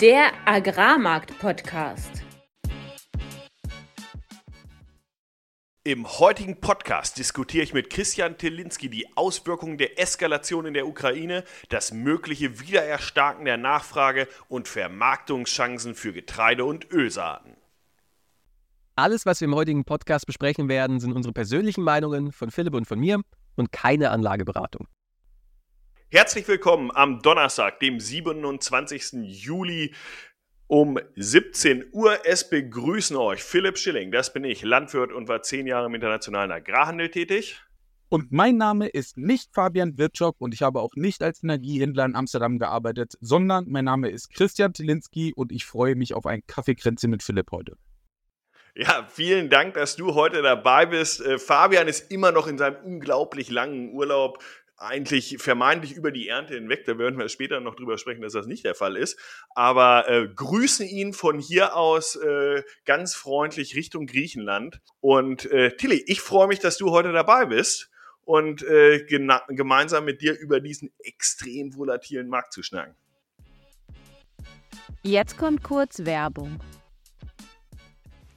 Der Agrarmarkt-Podcast. Im heutigen Podcast diskutiere ich mit Christian Tilinski die Auswirkungen der Eskalation in der Ukraine, das mögliche Wiedererstarken der Nachfrage und Vermarktungschancen für Getreide und Ölsaaten. Alles, was wir im heutigen Podcast besprechen werden, sind unsere persönlichen Meinungen von Philipp und von mir und keine Anlageberatung. Herzlich willkommen am Donnerstag, dem 27. Juli um 17 Uhr. Es begrüßen euch Philipp Schilling, das bin ich, Landwirt und war zehn Jahre im internationalen Agrarhandel tätig. Und mein Name ist nicht Fabian Wirtschok und ich habe auch nicht als Energiehändler in Amsterdam gearbeitet, sondern mein Name ist Christian Tilinski und ich freue mich auf ein Kaffeekränzchen mit Philipp heute. Ja, vielen Dank, dass du heute dabei bist. Äh, Fabian ist immer noch in seinem unglaublich langen Urlaub eigentlich vermeintlich über die Ernte hinweg. Da werden wir später noch drüber sprechen, dass das nicht der Fall ist. Aber äh, grüßen ihn von hier aus äh, ganz freundlich Richtung Griechenland. Und äh, Tilly, ich freue mich, dass du heute dabei bist und äh, gemeinsam mit dir über diesen extrem volatilen Markt zu schnacken. Jetzt kommt kurz Werbung.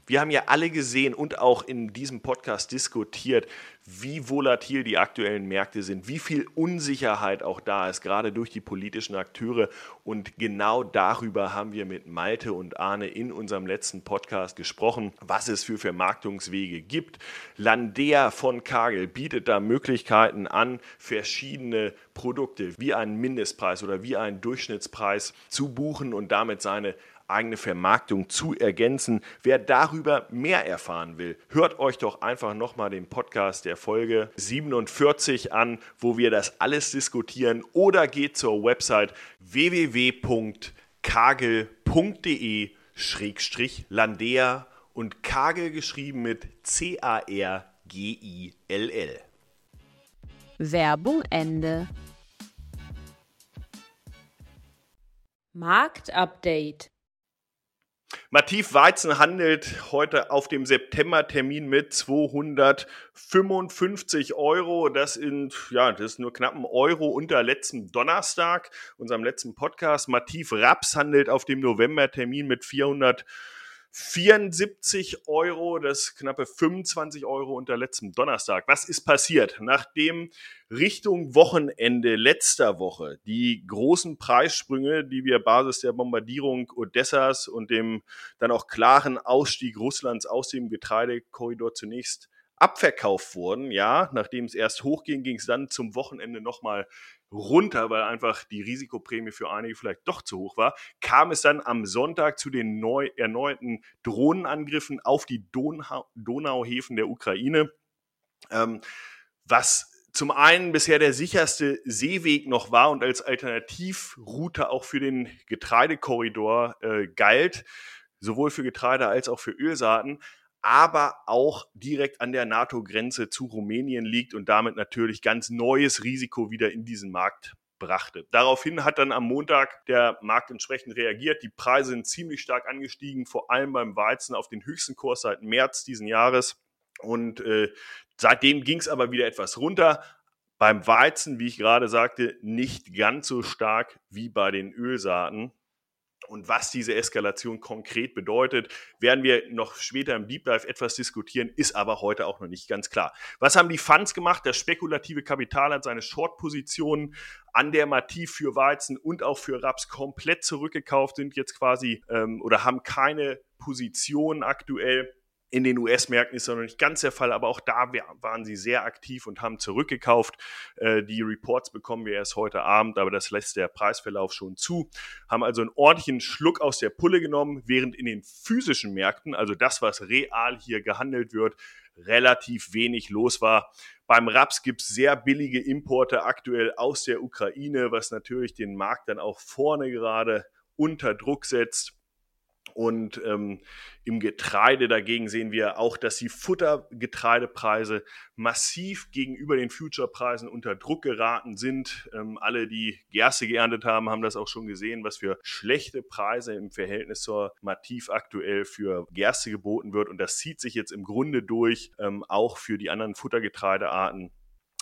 Wir haben ja alle gesehen und auch in diesem Podcast diskutiert, wie volatil die aktuellen Märkte sind, wie viel Unsicherheit auch da ist, gerade durch die politischen Akteure. Und genau darüber haben wir mit Malte und Arne in unserem letzten Podcast gesprochen, was es für Vermarktungswege gibt. Landea von Kagel bietet da Möglichkeiten an, verschiedene Produkte wie einen Mindestpreis oder wie einen Durchschnittspreis zu buchen und damit seine eigene Vermarktung zu ergänzen. Wer darüber mehr erfahren will, hört euch doch einfach nochmal den Podcast der Folge 47 an, wo wir das alles diskutieren oder geht zur Website www.kagel.de-landea und Kagel geschrieben mit C-A-R-G-I-L-L. Werbung Ende. Marktupdate. Mativ Weizen handelt heute auf dem September-Termin mit 255 Euro. Das sind, ja, das ist nur knapp ein Euro unter letzten Donnerstag, unserem letzten Podcast. Mativ Raps handelt auf dem November-Termin mit 400 74 Euro, das knappe 25 Euro unter letztem Donnerstag. Was ist passiert? Nachdem Richtung Wochenende letzter Woche die großen Preissprünge, die wir Basis der Bombardierung Odessas und dem dann auch klaren Ausstieg Russlands aus dem Getreidekorridor zunächst abverkauft wurden, ja, nachdem es erst hochging, ging es dann zum Wochenende nochmal runter, weil einfach die Risikoprämie für einige vielleicht doch zu hoch war, kam es dann am Sonntag zu den neu erneuten Drohnenangriffen auf die Donau Donauhäfen der Ukraine, ähm, was zum einen bisher der sicherste Seeweg noch war und als Alternativroute auch für den Getreidekorridor äh, galt, sowohl für Getreide als auch für Ölsaaten aber auch direkt an der NATO-Grenze zu Rumänien liegt und damit natürlich ganz neues Risiko wieder in diesen Markt brachte. Daraufhin hat dann am Montag der Markt entsprechend reagiert. Die Preise sind ziemlich stark angestiegen, vor allem beim Weizen auf den höchsten Kurs seit März diesen Jahres. Und äh, seitdem ging es aber wieder etwas runter. Beim Weizen, wie ich gerade sagte, nicht ganz so stark wie bei den Ölsaaten. Und was diese Eskalation konkret bedeutet, werden wir noch später im Deep Dive etwas diskutieren, ist aber heute auch noch nicht ganz klar. Was haben die Funds gemacht? Das spekulative Kapital hat seine Short-Positionen an der Mativ für Weizen und auch für Raps komplett zurückgekauft, sind jetzt quasi ähm, oder haben keine Position aktuell in den US-Märkten ist das noch nicht ganz der Fall, aber auch da waren sie sehr aktiv und haben zurückgekauft. Äh, die Reports bekommen wir erst heute Abend, aber das lässt der Preisverlauf schon zu. Haben also einen ordentlichen Schluck aus der Pulle genommen, während in den physischen Märkten, also das, was real hier gehandelt wird, relativ wenig los war. Beim Raps gibt es sehr billige Importe aktuell aus der Ukraine, was natürlich den Markt dann auch vorne gerade unter Druck setzt. Und ähm, im Getreide dagegen sehen wir auch, dass die Futtergetreidepreise massiv gegenüber den Future-Preisen unter Druck geraten sind. Ähm, alle, die Gerste geerntet haben, haben das auch schon gesehen, was für schlechte Preise im Verhältnis zur Mativ aktuell für Gerste geboten wird. Und das zieht sich jetzt im Grunde durch, ähm, auch für die anderen Futtergetreidearten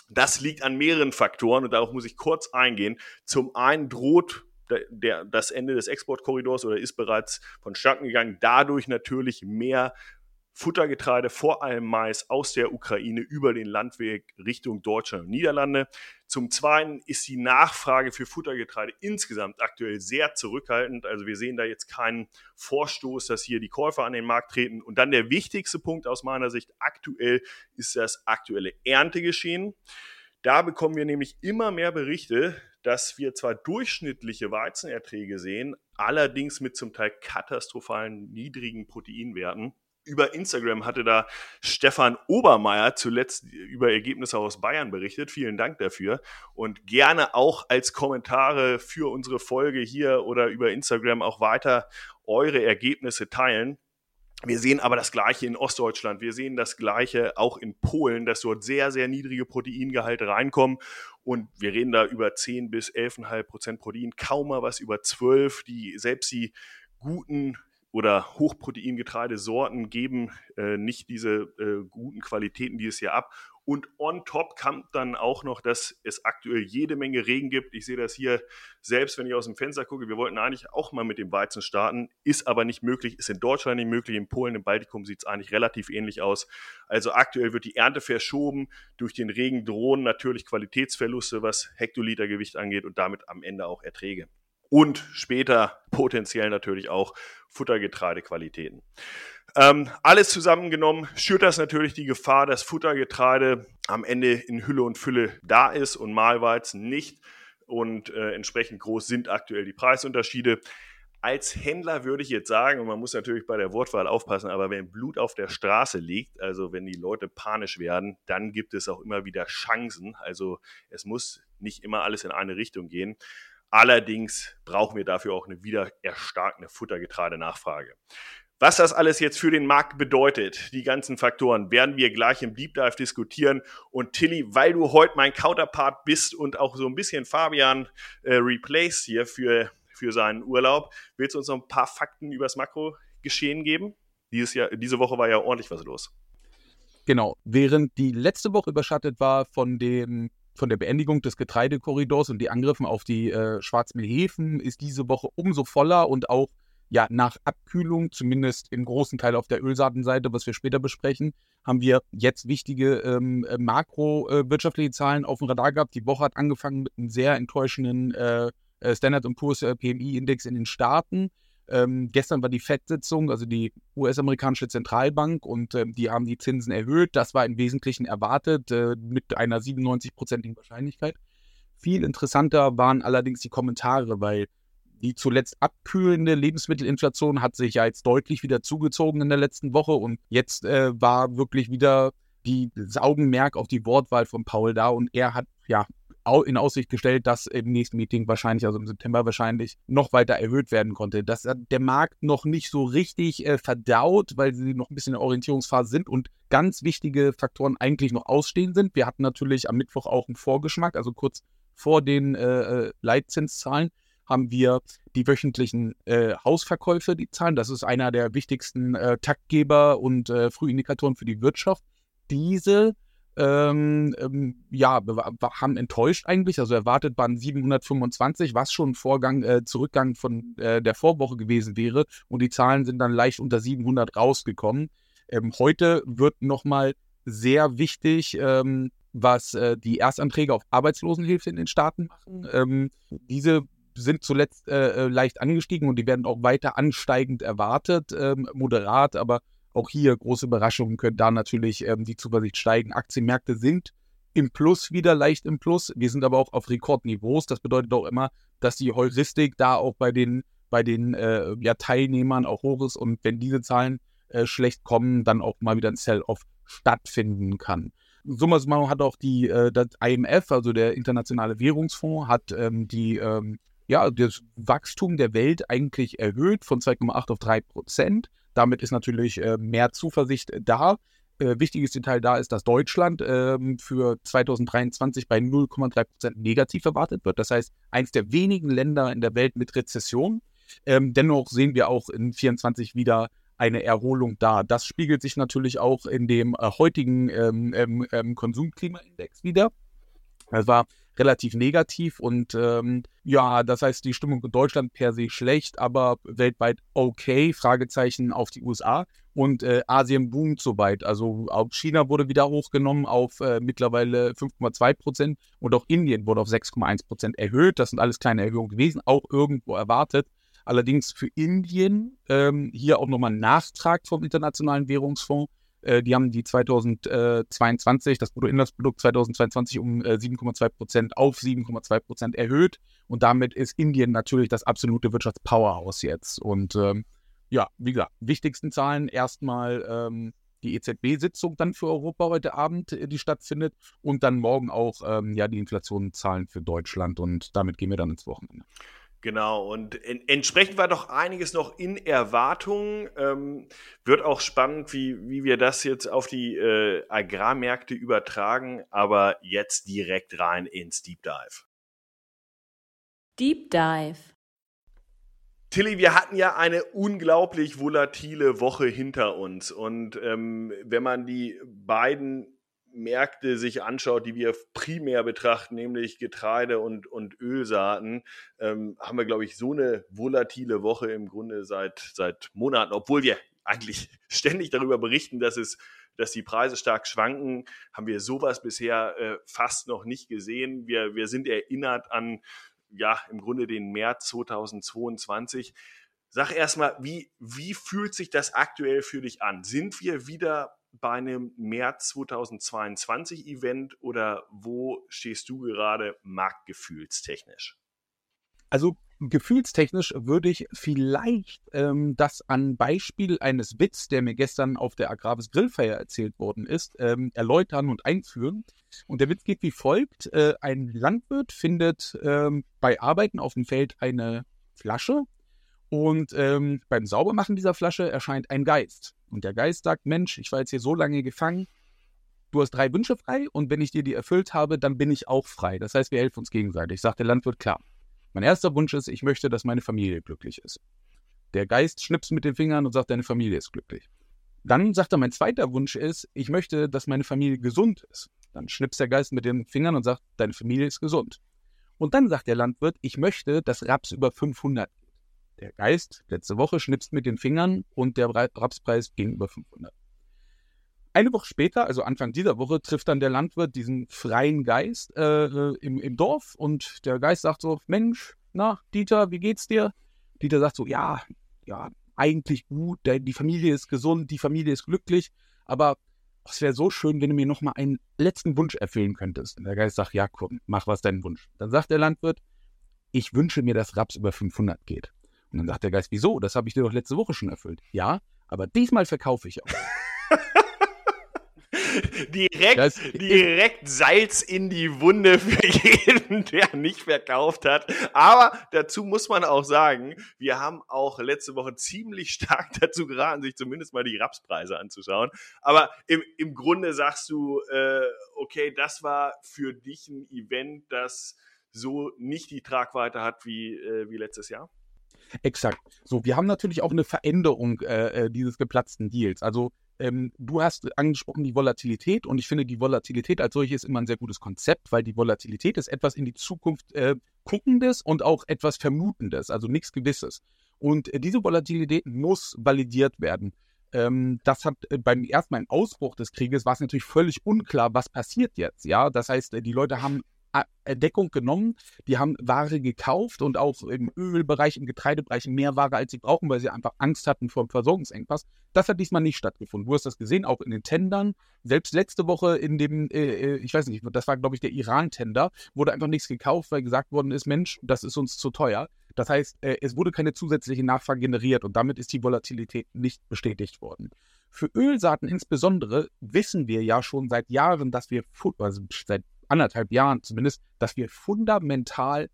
Das liegt an mehreren Faktoren und darauf muss ich kurz eingehen. Zum einen droht der, das Ende des Exportkorridors oder ist bereits vonstatten gegangen, dadurch natürlich mehr Futtergetreide, vor allem Mais aus der Ukraine über den Landweg Richtung Deutschland und Niederlande. Zum Zweiten ist die Nachfrage für Futtergetreide insgesamt aktuell sehr zurückhaltend. Also wir sehen da jetzt keinen Vorstoß, dass hier die Käufer an den Markt treten. Und dann der wichtigste Punkt aus meiner Sicht aktuell ist das aktuelle Erntegeschehen. Da bekommen wir nämlich immer mehr Berichte, dass wir zwar durchschnittliche Weizenerträge sehen, allerdings mit zum Teil katastrophalen niedrigen Proteinwerten über Instagram hatte da Stefan Obermeier zuletzt über Ergebnisse aus Bayern berichtet. Vielen Dank dafür. Und gerne auch als Kommentare für unsere Folge hier oder über Instagram auch weiter eure Ergebnisse teilen. Wir sehen aber das Gleiche in Ostdeutschland. Wir sehen das Gleiche auch in Polen, dass dort sehr, sehr niedrige Proteingehalte reinkommen. Und wir reden da über 10 bis 11,5 Prozent Protein, kaum mal was über 12. Die, selbst die guten oder Hochproteingetreidesorten geben äh, nicht diese äh, guten Qualitäten dieses Jahr ab. Und on top kam dann auch noch, dass es aktuell jede Menge Regen gibt. Ich sehe das hier selbst, wenn ich aus dem Fenster gucke. Wir wollten eigentlich auch mal mit dem Weizen starten, ist aber nicht möglich, ist in Deutschland nicht möglich. In Polen, im Baltikum sieht es eigentlich relativ ähnlich aus. Also aktuell wird die Ernte verschoben. Durch den Regen drohen natürlich Qualitätsverluste, was Hektolitergewicht angeht und damit am Ende auch Erträge und später potenziell natürlich auch Futtergetreidequalitäten. Ähm, alles zusammengenommen schürt das natürlich die Gefahr, dass Futtergetreide am Ende in Hülle und Fülle da ist und Mahlweizen nicht. Und äh, entsprechend groß sind aktuell die Preisunterschiede. Als Händler würde ich jetzt sagen, und man muss natürlich bei der Wortwahl aufpassen, aber wenn Blut auf der Straße liegt, also wenn die Leute panisch werden, dann gibt es auch immer wieder Chancen. Also es muss nicht immer alles in eine Richtung gehen. Allerdings brauchen wir dafür auch eine wieder erstarkende Futtergetreidenachfrage. Was das alles jetzt für den Markt bedeutet, die ganzen Faktoren, werden wir gleich im Deep Dive diskutieren. Und Tilly, weil du heute mein Counterpart bist und auch so ein bisschen Fabian äh, replaced hier für, für seinen Urlaub, willst du uns noch ein paar Fakten über das Makrogeschehen geben? Dieses Jahr, diese Woche war ja ordentlich was los. Genau. Während die letzte Woche überschattet war von dem von der Beendigung des Getreidekorridors und die Angriffen auf die äh, Schwarzmehlhäfen ist diese Woche umso voller und auch ja, nach Abkühlung, zumindest im großen Teil auf der Ölsaatenseite, was wir später besprechen, haben wir jetzt wichtige ähm, äh, makrowirtschaftliche äh, Zahlen auf dem Radar gehabt. Die Woche hat angefangen mit einem sehr enttäuschenden äh, äh Standard Poor's PMI-Index in den Staaten. Ähm, gestern war die FED-Sitzung, also die US-amerikanische Zentralbank, und ähm, die haben die Zinsen erhöht. Das war im Wesentlichen erwartet äh, mit einer 97-prozentigen Wahrscheinlichkeit. Viel interessanter waren allerdings die Kommentare, weil die zuletzt abkühlende Lebensmittelinflation hat sich ja jetzt deutlich wieder zugezogen in der letzten Woche und jetzt äh, war wirklich wieder die, das Augenmerk auf die Wortwahl von Paul da und er hat ja in Aussicht gestellt, dass im nächsten Meeting wahrscheinlich, also im September wahrscheinlich, noch weiter erhöht werden konnte. Das hat der Markt noch nicht so richtig äh, verdaut, weil sie noch ein bisschen in der Orientierungsphase sind und ganz wichtige Faktoren eigentlich noch ausstehen sind. Wir hatten natürlich am Mittwoch auch einen Vorgeschmack, also kurz vor den äh, äh Leitzinszahlen haben wir die wöchentlichen äh, Hausverkäufe, die Zahlen. Das ist einer der wichtigsten äh, Taktgeber und äh, Frühindikatoren für die Wirtschaft. Diese ähm, ähm, ja, haben enttäuscht eigentlich. Also erwartet waren 725, was schon ein Vorgang, äh, Zurückgang von äh, der Vorwoche gewesen wäre. Und die Zahlen sind dann leicht unter 700 rausgekommen. Ähm, heute wird nochmal sehr wichtig, ähm, was äh, die Erstanträge auf Arbeitslosenhilfe in den Staaten machen. Ähm, diese sind zuletzt äh, äh, leicht angestiegen und die werden auch weiter ansteigend erwartet, moderat, aber auch hier große Überraschungen können da natürlich ähm, die Zuversicht steigen. Aktienmärkte sind im Plus wieder leicht im Plus. Wir sind aber auch auf Rekordniveaus. Das bedeutet auch immer, dass die Heuristik da auch bei den, bei den äh, ja, Teilnehmern auch hoch ist und wenn diese Zahlen äh, schlecht kommen, dann auch mal wieder ein Sell-off stattfinden kann. Summa summarum hat auch die, äh, das IMF, also der Internationale Währungsfonds, hat ähm, die ähm, ja, das Wachstum der Welt eigentlich erhöht von 2,8 auf 3 Prozent. Damit ist natürlich äh, mehr Zuversicht da. Äh, wichtiges Detail da ist, dass Deutschland ähm, für 2023 bei 0,3 Prozent negativ erwartet wird. Das heißt, eines der wenigen Länder in der Welt mit Rezession. Ähm, dennoch sehen wir auch in 2024 wieder eine Erholung da. Das spiegelt sich natürlich auch in dem äh, heutigen ähm, ähm, ähm Konsumklimaindex wieder. Das war relativ negativ und ähm, ja, das heißt, die Stimmung in Deutschland per se schlecht, aber weltweit okay, Fragezeichen auf die USA und äh, Asien boomt soweit. Also auch China wurde wieder hochgenommen auf äh, mittlerweile 5,2 Prozent und auch Indien wurde auf 6,1 Prozent erhöht. Das sind alles kleine Erhöhungen gewesen, auch irgendwo erwartet. Allerdings für Indien ähm, hier auch nochmal ein Nachtrag vom Internationalen Währungsfonds äh, die haben die 2022, das Bruttoinlandsprodukt 2022 um 7,2 äh, Prozent auf 7,2 Prozent erhöht. Und damit ist Indien natürlich das absolute Wirtschaftspowerhouse jetzt. Und ähm, ja, wie gesagt, wichtigsten Zahlen erstmal ähm, die EZB-Sitzung dann für Europa heute Abend, äh, die stattfindet. Und dann morgen auch ähm, ja, die Inflationszahlen für Deutschland. Und damit gehen wir dann ins Wochenende. Genau, und in, entsprechend war doch einiges noch in Erwartung. Ähm, wird auch spannend, wie, wie wir das jetzt auf die äh, Agrarmärkte übertragen, aber jetzt direkt rein ins Deep Dive. Deep Dive. Tilly, wir hatten ja eine unglaublich volatile Woche hinter uns. Und ähm, wenn man die beiden Märkte sich anschaut, die wir primär betrachten, nämlich Getreide und, und Ölsaaten, ähm, haben wir, glaube ich, so eine volatile Woche im Grunde seit, seit Monaten, obwohl wir eigentlich ständig darüber berichten, dass es dass die Preise stark schwanken, haben wir sowas bisher äh, fast noch nicht gesehen. Wir, wir sind erinnert an, ja, im Grunde den März 2022. Sag erstmal, wie, wie fühlt sich das aktuell für dich an? Sind wir wieder bei einem März 2022 Event oder wo stehst du gerade marktgefühlstechnisch? Also gefühlstechnisch würde ich vielleicht ähm, das an Beispiel eines Witz, der mir gestern auf der Agravis Grillfeier erzählt worden ist, ähm, erläutern und einführen. Und der Witz geht wie folgt. Äh, ein Landwirt findet ähm, bei Arbeiten auf dem Feld eine Flasche und ähm, beim Saubermachen dieser Flasche erscheint ein Geist. Und der Geist sagt, Mensch, ich war jetzt hier so lange gefangen, du hast drei Wünsche frei und wenn ich dir die erfüllt habe, dann bin ich auch frei. Das heißt, wir helfen uns gegenseitig. Sagt der Landwirt, klar. Mein erster Wunsch ist, ich möchte, dass meine Familie glücklich ist. Der Geist schnipst mit den Fingern und sagt, deine Familie ist glücklich. Dann sagt er, mein zweiter Wunsch ist, ich möchte, dass meine Familie gesund ist. Dann schnipst der Geist mit den Fingern und sagt, deine Familie ist gesund. Und dann sagt der Landwirt, ich möchte, dass Raps über 500 der Geist letzte Woche schnipst mit den Fingern und der Rapspreis ging über 500. Eine Woche später, also Anfang dieser Woche, trifft dann der Landwirt diesen freien Geist äh, äh, im, im Dorf und der Geist sagt so, Mensch, na, Dieter, wie geht's dir? Dieter sagt so, ja, ja, eigentlich gut, die Familie ist gesund, die Familie ist glücklich, aber es wäre so schön, wenn du mir nochmal einen letzten Wunsch erfüllen könntest. Und der Geist sagt, ja, komm, mach was deinen Wunsch. Dann sagt der Landwirt, ich wünsche mir, dass Raps über 500 geht. Und dann sagt der Geist, wieso? Das habe ich dir doch letzte Woche schon erfüllt. Ja, aber diesmal verkaufe ich auch. direkt, das direkt Salz in die Wunde für jeden, der nicht verkauft hat. Aber dazu muss man auch sagen, wir haben auch letzte Woche ziemlich stark dazu geraten, sich zumindest mal die Rapspreise anzuschauen. Aber im, im Grunde sagst du, äh, okay, das war für dich ein Event, das so nicht die Tragweite hat wie, äh, wie letztes Jahr? Exakt. So, wir haben natürlich auch eine Veränderung äh, äh, dieses geplatzten Deals. Also ähm, du hast angesprochen die Volatilität und ich finde die Volatilität als solches immer ein sehr gutes Konzept, weil die Volatilität ist etwas in die Zukunft äh, guckendes und auch etwas vermutendes, also nichts Gewisses. Und äh, diese Volatilität muss validiert werden. Ähm, das hat äh, beim ersten Ausbruch des Krieges war es natürlich völlig unklar, was passiert jetzt. Ja, das heißt, äh, die Leute haben Deckung genommen. Die haben Ware gekauft und auch im Ölbereich, im Getreidebereich mehr Ware, als sie brauchen, weil sie einfach Angst hatten vor dem Versorgungsengpass. Das hat diesmal nicht stattgefunden. Du hast das gesehen, auch in den Tendern. Selbst letzte Woche in dem, äh, äh ich weiß nicht, das war, glaube ich, der Iran-Tender, wurde einfach nichts gekauft, weil gesagt worden ist, Mensch, das ist uns zu teuer. Das heißt, äh, es wurde keine zusätzliche Nachfrage generiert und damit ist die Volatilität nicht bestätigt worden. Für Ölsaaten insbesondere wissen wir ja schon seit Jahren, dass wir, also seit anderthalb Jahren zumindest, dass wir fundamental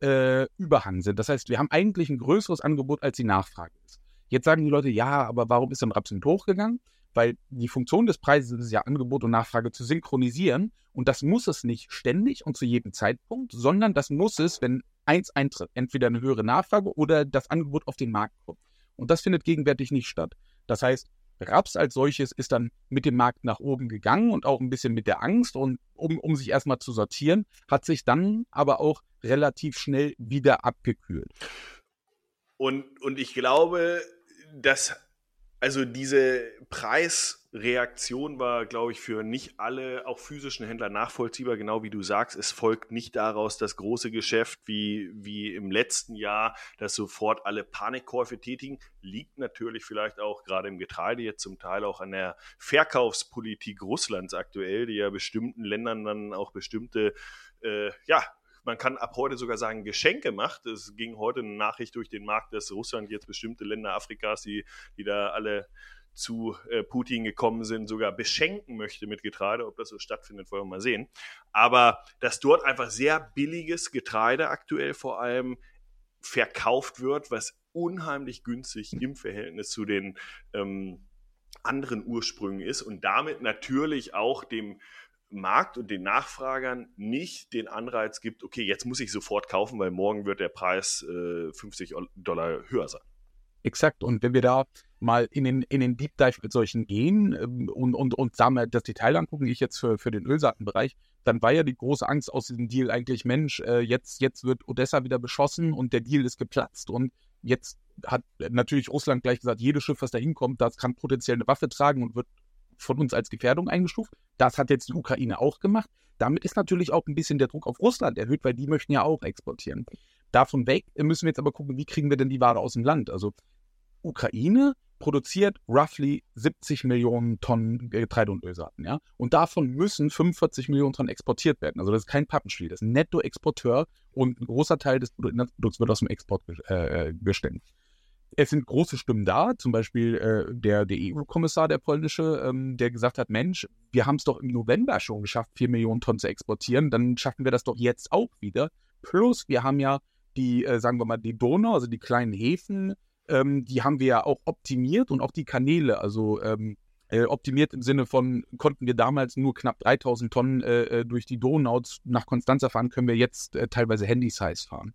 äh, überhang sind. Das heißt, wir haben eigentlich ein größeres Angebot, als die Nachfrage ist. Jetzt sagen die Leute, ja, aber warum ist Raps nicht hochgegangen? Weil die Funktion des Preises ist ja, Angebot und Nachfrage zu synchronisieren. Und das muss es nicht ständig und zu jedem Zeitpunkt, sondern das muss es, wenn eins eintritt. Entweder eine höhere Nachfrage oder das Angebot auf den Markt kommt. Und das findet gegenwärtig nicht statt. Das heißt, Raps als solches ist dann mit dem Markt nach oben gegangen und auch ein bisschen mit der Angst und um, um sich erstmal zu sortieren, hat sich dann aber auch relativ schnell wieder abgekühlt. Und, und ich glaube, dass also diese Preisreaktion war, glaube ich, für nicht alle, auch physischen Händler nachvollziehbar, genau wie du sagst. Es folgt nicht daraus das große Geschäft wie, wie im letzten Jahr, dass sofort alle Panikkäufe tätigen. Liegt natürlich vielleicht auch gerade im Getreide jetzt zum Teil auch an der Verkaufspolitik Russlands aktuell, die ja bestimmten Ländern dann auch bestimmte äh, ja, man kann ab heute sogar sagen, Geschenke macht. Es ging heute eine Nachricht durch den Markt, dass Russland jetzt bestimmte Länder Afrikas, die, die da alle zu äh, Putin gekommen sind, sogar beschenken möchte mit Getreide. Ob das so stattfindet, wollen wir mal sehen. Aber dass dort einfach sehr billiges Getreide aktuell vor allem verkauft wird, was unheimlich günstig im Verhältnis zu den ähm, anderen Ursprüngen ist und damit natürlich auch dem Markt und den Nachfragern nicht den Anreiz gibt, okay, jetzt muss ich sofort kaufen, weil morgen wird der Preis äh, 50 Dollar höher sein. Exakt. Und wenn wir da mal in den, in den Deep Dive mit solchen gehen ähm, und, und, und sagen wir das Detail angucken, ich jetzt für, für den Ölsaatenbereich, dann war ja die große Angst aus diesem Deal eigentlich, Mensch, äh, jetzt, jetzt wird Odessa wieder beschossen und der Deal ist geplatzt und jetzt hat natürlich Russland gleich gesagt, jedes Schiff, was da hinkommt, das kann potenziell eine Waffe tragen und wird von uns als Gefährdung eingestuft. Das hat jetzt die Ukraine auch gemacht. Damit ist natürlich auch ein bisschen der Druck auf Russland erhöht, weil die möchten ja auch exportieren. Davon weg müssen wir jetzt aber gucken, wie kriegen wir denn die Ware aus dem Land? Also Ukraine produziert roughly 70 Millionen Tonnen Getreide und Ölsaaten, ja. Und davon müssen 45 Millionen Tonnen exportiert werden. Also das ist kein Pappenspiel, das ist ein Nettoexporteur und ein großer Teil des Produkts wird aus dem Export äh, äh gestemmt es sind große Stimmen da, zum Beispiel äh, der, der EU-Kommissar, der polnische, ähm, der gesagt hat, Mensch, wir haben es doch im November schon geschafft, 4 Millionen Tonnen zu exportieren, dann schaffen wir das doch jetzt auch wieder. Plus, wir haben ja die, äh, sagen wir mal, die Donau, also die kleinen Häfen, ähm, die haben wir ja auch optimiert und auch die Kanäle, also ähm, äh, optimiert im Sinne von, konnten wir damals nur knapp 3000 Tonnen äh, äh, durch die Donau nach Konstanza fahren, können wir jetzt äh, teilweise Handy-Size fahren.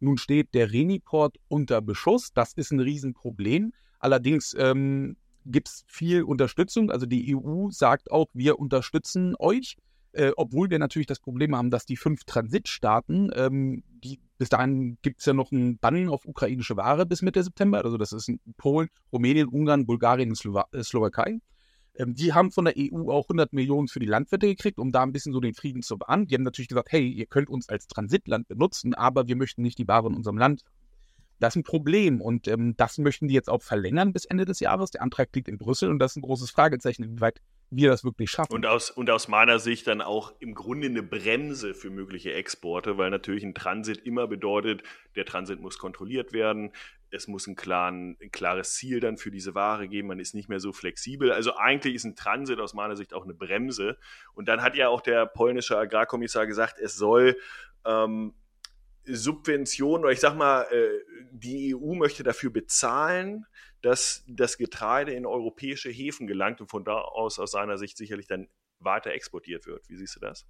Nun steht der Reniport unter Beschuss. Das ist ein Riesenproblem. Allerdings ähm, gibt es viel Unterstützung. Also die EU sagt auch, wir unterstützen euch, äh, obwohl wir natürlich das Problem haben, dass die fünf Transitstaaten, ähm, die, bis dahin gibt es ja noch einen Bann auf ukrainische Ware bis Mitte September. Also das ist Polen, Rumänien, Ungarn, Bulgarien und Slowa äh, Slowakei. Ähm, die haben von der EU auch 100 Millionen für die Landwirte gekriegt, um da ein bisschen so den Frieden zu wahren. Die haben natürlich gesagt, hey, ihr könnt uns als Transitland benutzen, aber wir möchten nicht die Ware in unserem Land. Das ist ein Problem und ähm, das möchten die jetzt auch verlängern bis Ende des Jahres. Der Antrag liegt in Brüssel und das ist ein großes Fragezeichen, inwieweit wir das wirklich schaffen. Und aus, und aus meiner Sicht dann auch im Grunde eine Bremse für mögliche Exporte, weil natürlich ein Transit immer bedeutet, der Transit muss kontrolliert werden es muss ein, klaren, ein klares Ziel dann für diese Ware geben, man ist nicht mehr so flexibel. Also eigentlich ist ein Transit aus meiner Sicht auch eine Bremse. Und dann hat ja auch der polnische Agrarkommissar gesagt, es soll ähm, Subventionen oder ich sag mal, äh, die EU möchte dafür bezahlen, dass das Getreide in europäische Häfen gelangt und von da aus aus seiner Sicht sicherlich dann weiter exportiert wird. Wie siehst du das?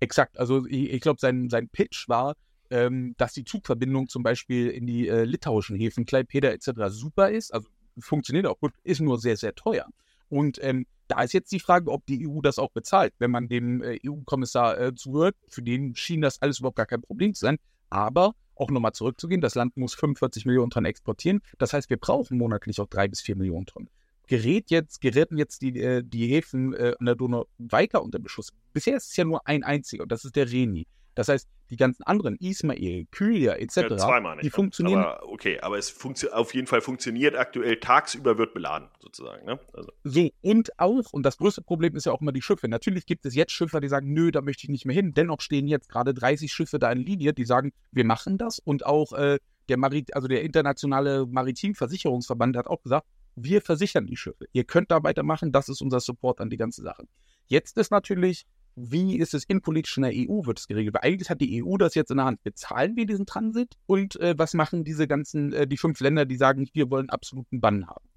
Exakt. Also ich, ich glaube, sein, sein Pitch war, ähm, dass die Zugverbindung zum Beispiel in die äh, litauischen Häfen, Klaipeda etc. super ist. Also funktioniert auch gut, ist nur sehr, sehr teuer. Und ähm, da ist jetzt die Frage, ob die EU das auch bezahlt. Wenn man dem äh, EU-Kommissar äh, zuhört, für den schien das alles überhaupt gar kein Problem zu sein. Aber auch nochmal zurückzugehen, das Land muss 45 Millionen Tonnen exportieren. Das heißt, wir brauchen monatlich auch drei bis vier Millionen Tonnen. Gerät jetzt, geräten jetzt die, äh, die Häfen äh, an der Donau weiter unter Beschuss? Bisher ist es ja nur ein einziger und das ist der Reni. Das heißt, die ganzen anderen, Ismail, Kylia etc., ja, zweimal nicht, die funktionieren. Aber, okay, aber es funktio auf jeden Fall funktioniert aktuell, tagsüber wird beladen, sozusagen. Ne? Also. So, und auch, und das größte Problem ist ja auch immer die Schiffe. Natürlich gibt es jetzt Schiffer, die sagen, nö, da möchte ich nicht mehr hin. Dennoch stehen jetzt gerade 30 Schiffe da in Linie, die sagen, wir machen das. Und auch äh, der, Marit also der internationale Maritimversicherungsverband hat auch gesagt, wir versichern die Schiffe. Ihr könnt da weitermachen, das ist unser Support an die ganze Sache. Jetzt ist natürlich wie ist es innenpolitisch in der EU, wird es geregelt? Weil eigentlich hat die EU das jetzt in der Hand. Bezahlen wir diesen Transit? Und äh, was machen diese ganzen, äh, die fünf Länder, die sagen, wir wollen absoluten Bann haben?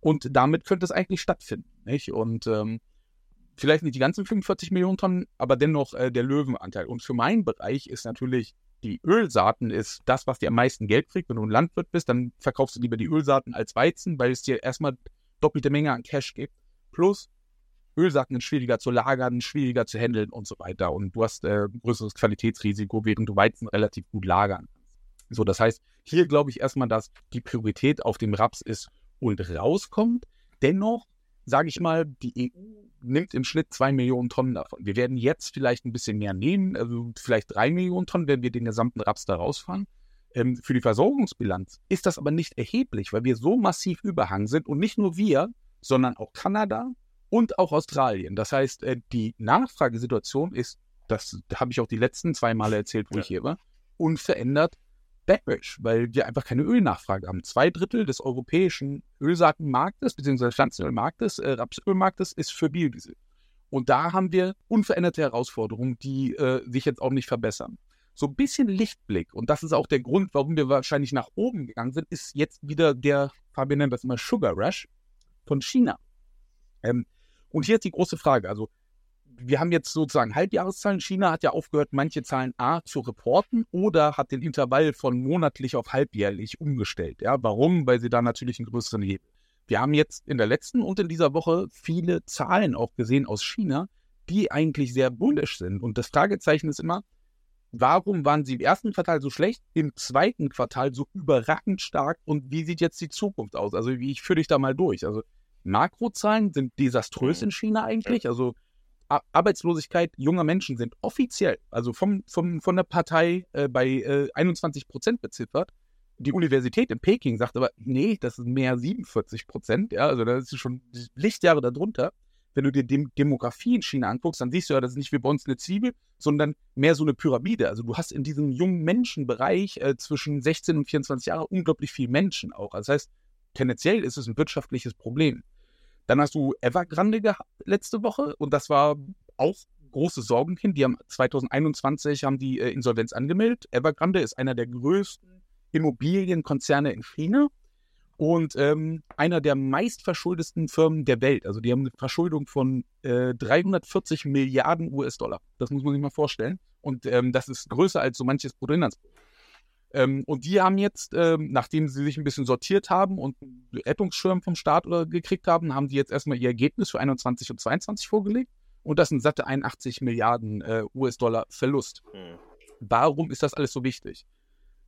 Und damit könnte es eigentlich stattfinden. Nicht? Und ähm, vielleicht nicht die ganzen 45 Millionen Tonnen, aber dennoch äh, der Löwenanteil. Und für meinen Bereich ist natürlich die Ölsaaten ist das, was dir am meisten Geld kriegt. Wenn du ein Landwirt bist, dann verkaufst du lieber die Ölsaaten als Weizen, weil es dir erstmal doppelte Menge an Cash gibt. Plus Ölsacken sind schwieriger zu lagern, schwieriger zu handeln und so weiter. Und du hast äh, größeres Qualitätsrisiko, während du Weizen relativ gut lagern. So, das heißt, hier glaube ich erstmal, dass die Priorität auf dem Raps ist und rauskommt. Dennoch, sage ich mal, die EU nimmt im Schnitt zwei Millionen Tonnen davon. Wir werden jetzt vielleicht ein bisschen mehr nehmen, also vielleicht drei Millionen Tonnen, wenn wir den gesamten Raps da rausfahren. Ähm, für die Versorgungsbilanz ist das aber nicht erheblich, weil wir so massiv überhangen sind und nicht nur wir, sondern auch Kanada und auch Australien. Das heißt, äh, die Nachfragesituation ist, das habe ich auch die letzten zwei Male erzählt, wo ja. ich hier war, unverändert bearish, weil wir einfach keine Ölnachfrage haben. Zwei Drittel des europäischen Ölsaatenmarktes bzw. Pflanzenölmarktes, äh, Rapsölmarktes ist für Biodiesel. Und da haben wir unveränderte Herausforderungen, die äh, sich jetzt auch nicht verbessern. So ein bisschen Lichtblick, und das ist auch der Grund, warum wir wahrscheinlich nach oben gegangen sind, ist jetzt wieder der, Fabian nennt das immer Sugar Rush von China. Ähm, und hier ist die große Frage, also wir haben jetzt sozusagen Halbjahreszahlen. China hat ja aufgehört, manche Zahlen A zu reporten oder hat den Intervall von monatlich auf halbjährlich umgestellt. Ja, warum? Weil sie da natürlich einen größeren Hebel. Wir haben jetzt in der letzten und in dieser Woche viele Zahlen auch gesehen aus China, die eigentlich sehr bullisch sind. Und das Fragezeichen ist immer, warum waren sie im ersten Quartal so schlecht, im zweiten Quartal so überraschend stark und wie sieht jetzt die Zukunft aus? Also ich führe dich da mal durch. Also Makrozahlen sind desaströs in China eigentlich. Also Arbeitslosigkeit junger Menschen sind offiziell, also vom, vom, von der Partei äh, bei äh, 21 Prozent beziffert. Die Universität in Peking sagt aber, nee, das sind mehr 47 Prozent. Ja, also das ist schon Lichtjahre darunter. Wenn du dir die Demografie in China anguckst, dann siehst du ja, das ist nicht wie bei uns eine Zwiebel, sondern mehr so eine Pyramide. Also du hast in diesem jungen Menschenbereich äh, zwischen 16 und 24 Jahren unglaublich viel Menschen auch. Also das heißt, tendenziell ist es ein wirtschaftliches Problem. Dann hast du Evergrande gehabt letzte Woche und das war auch große Sorgenkind. Die haben 2021 haben die äh, Insolvenz angemeldet. Evergrande ist einer der größten Immobilienkonzerne in China und ähm, einer der meistverschuldesten Firmen der Welt. Also die haben eine Verschuldung von äh, 340 Milliarden US-Dollar. Das muss man sich mal vorstellen. Und ähm, das ist größer als so manches Bruttoinlandsprodukt. Ähm, und die haben jetzt, ähm, nachdem sie sich ein bisschen sortiert haben und einen Rettungsschirm vom Staat oder gekriegt haben, haben die jetzt erstmal ihr Ergebnis für 21 und 22 vorgelegt. Und das sind satte 81 Milliarden äh, US-Dollar Verlust. Mhm. Warum ist das alles so wichtig?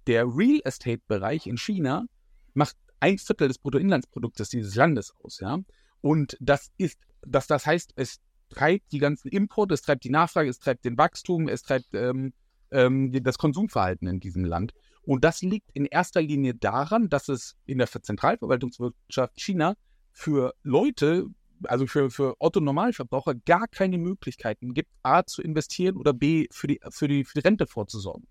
Der Real Estate-Bereich in China macht ein Viertel des Bruttoinlandsproduktes dieses Landes aus, ja. Und das ist, dass das heißt, es treibt die ganzen Importe, es treibt die Nachfrage, es treibt den Wachstum, es treibt ähm, ähm, das Konsumverhalten in diesem Land. Und das liegt in erster Linie daran, dass es in der Zentralverwaltungswirtschaft China für Leute, also für, für Otto-Normalverbraucher, gar keine Möglichkeiten gibt, A, zu investieren oder B, für die, für, die, für die Rente vorzusorgen.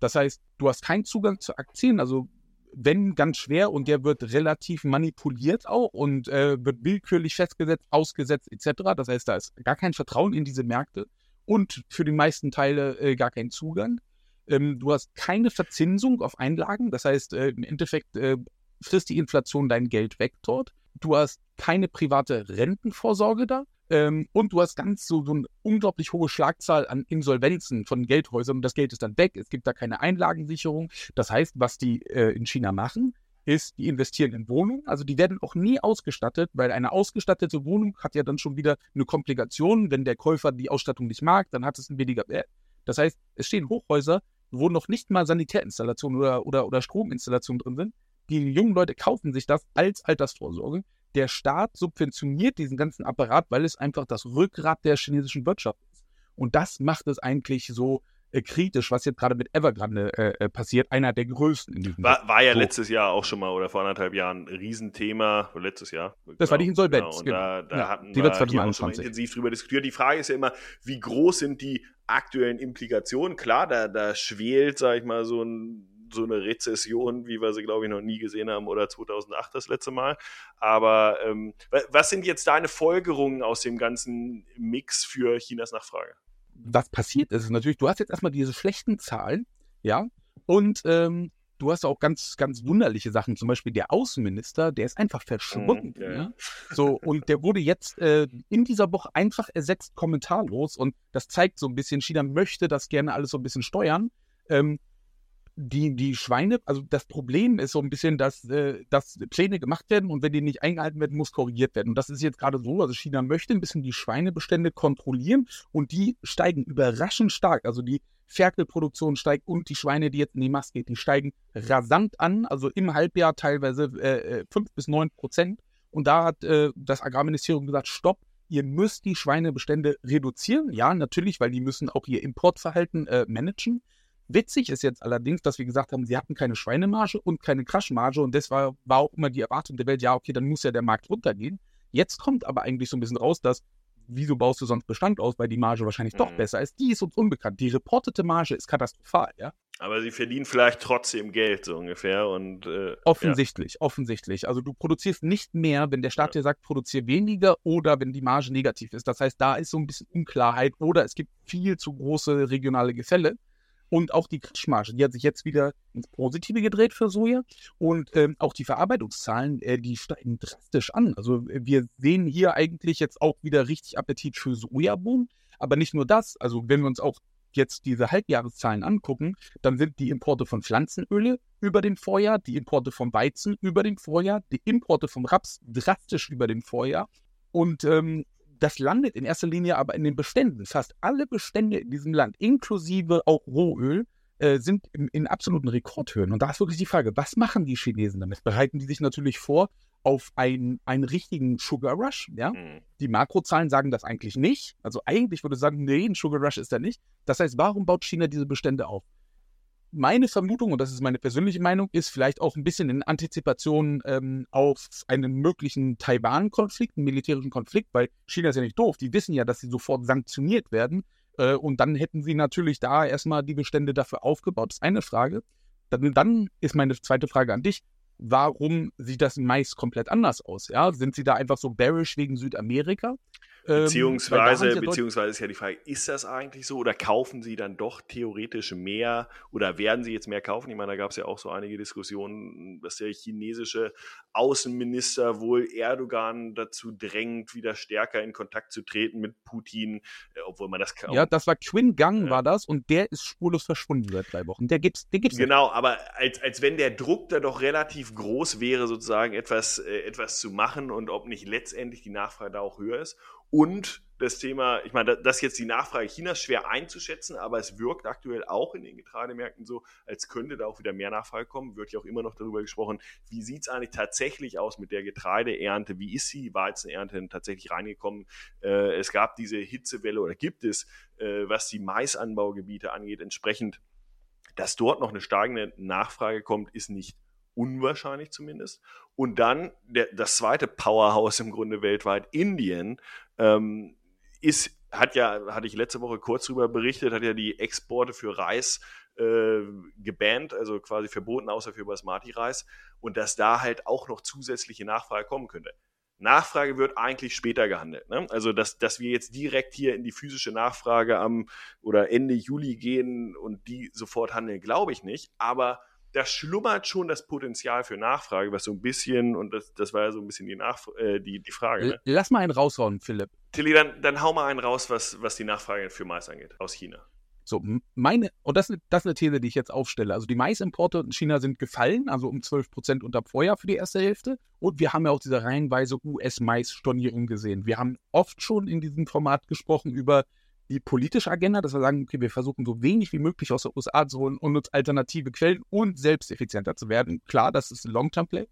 Das heißt, du hast keinen Zugang zu Aktien, also wenn ganz schwer und der wird relativ manipuliert auch und äh, wird willkürlich festgesetzt, ausgesetzt etc. Das heißt, da ist gar kein Vertrauen in diese Märkte und für die meisten Teile äh, gar kein Zugang. Ähm, du hast keine Verzinsung auf Einlagen. Das heißt, äh, im Endeffekt äh, frisst die Inflation dein Geld weg dort. Du hast keine private Rentenvorsorge da. Ähm, und du hast ganz so, so eine unglaublich hohe Schlagzahl an Insolvenzen von Geldhäusern das Geld ist dann weg. Es gibt da keine Einlagensicherung. Das heißt, was die äh, in China machen, ist, die investieren in Wohnungen. Also die werden auch nie ausgestattet, weil eine ausgestattete Wohnung hat ja dann schon wieder eine Komplikation. Wenn der Käufer die Ausstattung nicht mag, dann hat es ein weniger Wert. Das heißt, es stehen Hochhäuser, wo noch nicht mal Sanitärinstallationen oder, oder, oder Strominstallationen drin sind. Die jungen Leute kaufen sich das als Altersvorsorge. Der Staat subventioniert diesen ganzen Apparat, weil es einfach das Rückgrat der chinesischen Wirtschaft ist. Und das macht es eigentlich so äh, kritisch, was jetzt gerade mit Evergrande äh, äh, passiert, einer der größten in diesem War, war ja so. letztes Jahr auch schon mal oder vor anderthalb Jahren ein Riesenthema, letztes Jahr. Das genau, war die Insolvenz. Genau. Genau. da, da ja, hatten die wir hier auch schon intensiv drüber diskutiert. Die Frage ist ja immer, wie groß sind die aktuellen Implikationen? Klar, da, da schwelt, sag ich mal, so ein so eine Rezession, wie wir sie, glaube ich, noch nie gesehen haben oder 2008 das letzte Mal. Aber ähm, was sind jetzt deine Folgerungen aus dem ganzen Mix für Chinas Nachfrage? Was passiert ist, ist natürlich, du hast jetzt erstmal diese schlechten Zahlen, ja, und ähm, du hast auch ganz, ganz wunderliche Sachen. Zum Beispiel der Außenminister, der ist einfach verschwunden. Mm, ja. ja. So, und der wurde jetzt äh, in dieser Woche einfach ersetzt, kommentarlos. Und das zeigt so ein bisschen, China möchte das gerne alles so ein bisschen steuern. Ähm, die, die Schweine, also das Problem ist so ein bisschen, dass, äh, dass Pläne gemacht werden und wenn die nicht eingehalten werden, muss korrigiert werden. Und das ist jetzt gerade so, also China möchte ein bisschen die Schweinebestände kontrollieren und die steigen überraschend stark. Also die Ferkelproduktion steigt und die Schweine, die jetzt in die Mast geht, die steigen rasant an, also im Halbjahr teilweise äh, 5 äh, bis 9 Prozent. Und da hat äh, das Agrarministerium gesagt, stopp, ihr müsst die Schweinebestände reduzieren. Ja, natürlich, weil die müssen auch ihr Importverhalten äh, managen. Witzig ist jetzt allerdings, dass wir gesagt haben, sie hatten keine Schweinemarge und keine Crushmarge und das war, war auch immer die Erwartung der Welt, ja, okay, dann muss ja der Markt runtergehen. Jetzt kommt aber eigentlich so ein bisschen raus, dass, wieso baust du sonst Bestand aus, weil die Marge wahrscheinlich mhm. doch besser ist. Die ist uns unbekannt. Die reportete Marge ist katastrophal, ja. Aber sie verdienen vielleicht trotzdem Geld, so ungefähr. Und, äh, offensichtlich, ja. offensichtlich. Also du produzierst nicht mehr, wenn der Staat ja. dir sagt, produziere weniger oder wenn die Marge negativ ist. Das heißt, da ist so ein bisschen Unklarheit oder es gibt viel zu große regionale Gefälle. Und auch die Cashmarge, die hat sich jetzt wieder ins Positive gedreht für Soja. Und ähm, auch die Verarbeitungszahlen, äh, die steigen drastisch an. Also wir sehen hier eigentlich jetzt auch wieder richtig Appetit für Sojabohnen. Aber nicht nur das. Also wenn wir uns auch jetzt diese Halbjahreszahlen angucken, dann sind die Importe von Pflanzenöle über dem Vorjahr, die Importe vom Weizen über dem Vorjahr, die Importe vom Raps drastisch über dem Vorjahr. Und ähm, das landet in erster Linie aber in den Beständen. Fast alle Bestände in diesem Land, inklusive auch Rohöl, äh, sind in, in, absoluten Rekordhöhen. Und da ist wirklich die Frage, was machen die Chinesen damit? Bereiten die sich natürlich vor auf ein, einen richtigen Sugar Rush? Ja? Mhm. Die Makrozahlen sagen das eigentlich nicht. Also eigentlich würde ich sagen, nee, ein Sugar Rush ist da nicht. Das heißt, warum baut China diese Bestände auf? Meine Vermutung, und das ist meine persönliche Meinung, ist vielleicht auch ein bisschen in Antizipation ähm, auf einen möglichen Taiwan-Konflikt, einen militärischen Konflikt, weil China ist ja nicht doof. Die wissen ja, dass sie sofort sanktioniert werden. Äh, und dann hätten sie natürlich da erstmal die Bestände dafür aufgebaut. Das ist eine Frage. Dann, dann ist meine zweite Frage an dich. Warum sieht das meist komplett anders aus? Ja? Sind sie da einfach so bearish wegen Südamerika? Ähm, beziehungsweise, ja beziehungsweise ist ja die Frage, ist das eigentlich so oder kaufen sie dann doch theoretisch mehr oder werden sie jetzt mehr kaufen? Ich meine, da gab es ja auch so einige Diskussionen, dass der chinesische Außenminister wohl Erdogan dazu drängt, wieder stärker in Kontakt zu treten mit Putin, äh, obwohl man das kann. Ja, das war Quinn Gang, ja. war das, und der ist spurlos verschwunden seit drei Wochen. Der gibt's, der gibt's Genau, nicht. aber als, als wenn der Druck da doch relativ groß wäre, sozusagen etwas, äh, etwas zu machen und ob nicht letztendlich die Nachfrage da auch höher ist. Und das Thema, ich meine, das ist jetzt die Nachfrage Chinas schwer einzuschätzen, aber es wirkt aktuell auch in den Getreidemärkten so, als könnte da auch wieder mehr Nachfrage kommen. Wird ja auch immer noch darüber gesprochen, wie sieht es eigentlich tatsächlich aus mit der Getreideernte? Wie ist die Weizenernte tatsächlich reingekommen? Äh, es gab diese Hitzewelle oder gibt es, äh, was die Maisanbaugebiete angeht, entsprechend, dass dort noch eine steigende Nachfrage kommt, ist nicht unwahrscheinlich zumindest. Und dann der, das zweite Powerhouse im Grunde weltweit, Indien, ähm, ist, hat ja, hatte ich letzte Woche kurz darüber berichtet, hat ja die Exporte für Reis äh, gebannt, also quasi verboten, außer für Basmati-Reis. Und dass da halt auch noch zusätzliche Nachfrage kommen könnte. Nachfrage wird eigentlich später gehandelt. Ne? Also, dass, dass wir jetzt direkt hier in die physische Nachfrage am oder Ende Juli gehen und die sofort handeln, glaube ich nicht. Aber da schlummert schon das Potenzial für Nachfrage, was so ein bisschen, und das, das war ja so ein bisschen die, Nachf äh, die, die Frage. Ne? Lass mal einen raushauen, Philipp. Tilly, dann, dann hau mal einen raus, was, was die Nachfrage für Mais angeht, aus China. So, meine, und das, das ist eine These, die ich jetzt aufstelle. Also die Maisimporte in China sind gefallen, also um 12 Prozent unter Vorjahr für die erste Hälfte. Und wir haben ja auch diese reihenweise US-Mais-Stornierung gesehen. Wir haben oft schon in diesem Format gesprochen über die politische Agenda, dass wir sagen, okay, wir versuchen so wenig wie möglich aus der USA zu holen und uns alternative Quellen und selbst effizienter zu werden. Klar, das ist ein Long-Term-Play.